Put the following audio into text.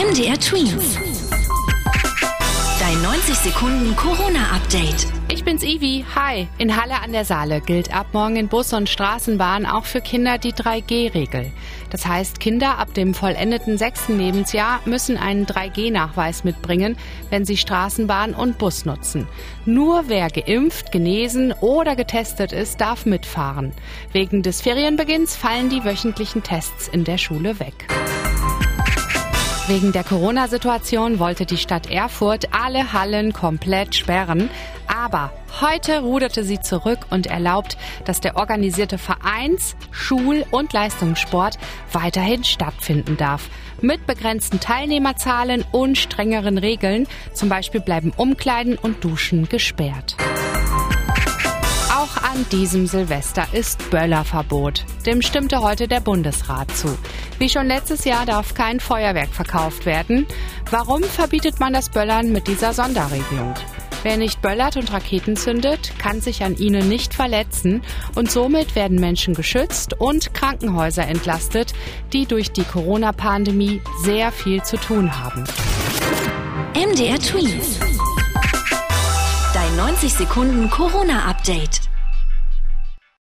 MDR Twins. Dein 90 Sekunden Corona-Update. Ich bin's Ivi. Hi. In Halle an der Saale gilt ab morgen in Bus und Straßenbahn auch für Kinder die 3G-Regel. Das heißt, Kinder ab dem vollendeten sechsten Lebensjahr müssen einen 3G-Nachweis mitbringen, wenn sie Straßenbahn und Bus nutzen. Nur wer geimpft, genesen oder getestet ist, darf mitfahren. Wegen des Ferienbeginns fallen die wöchentlichen Tests in der Schule weg. Wegen der Corona-Situation wollte die Stadt Erfurt alle Hallen komplett sperren. Aber heute ruderte sie zurück und erlaubt, dass der organisierte Vereins-, Schul- und Leistungssport weiterhin stattfinden darf. Mit begrenzten Teilnehmerzahlen und strengeren Regeln. Zum Beispiel bleiben Umkleiden und Duschen gesperrt. An diesem Silvester ist Böllerverbot. Dem stimmte heute der Bundesrat zu. Wie schon letztes Jahr darf kein Feuerwerk verkauft werden. Warum verbietet man das Böllern mit dieser Sonderregelung? Wer nicht böllert und Raketen zündet, kann sich an ihnen nicht verletzen und somit werden Menschen geschützt und Krankenhäuser entlastet, die durch die Corona-Pandemie sehr viel zu tun haben. MDR Twins. Dein 90 Sekunden Corona-Update.